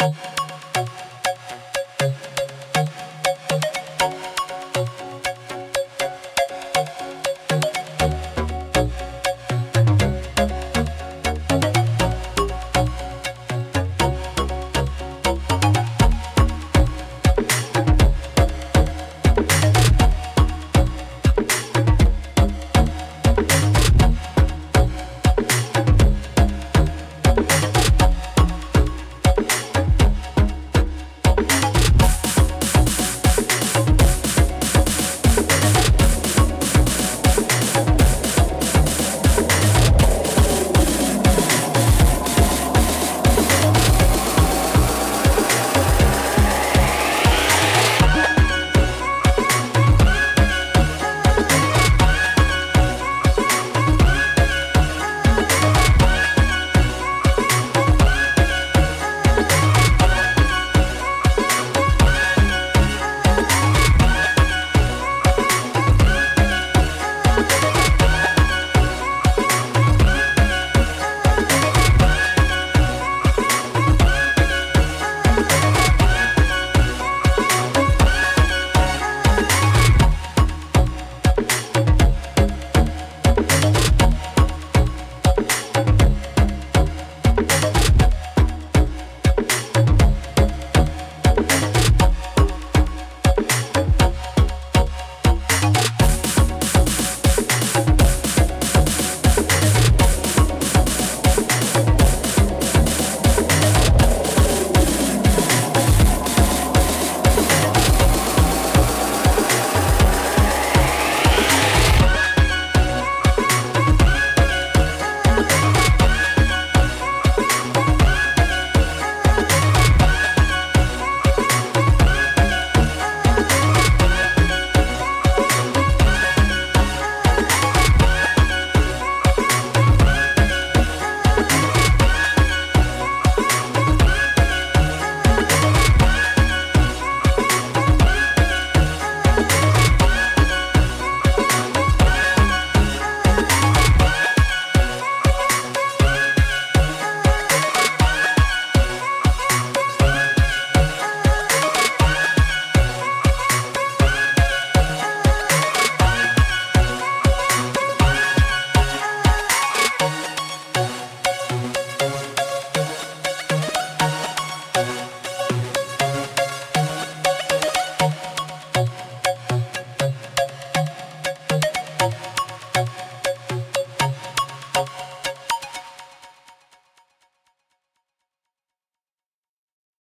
you.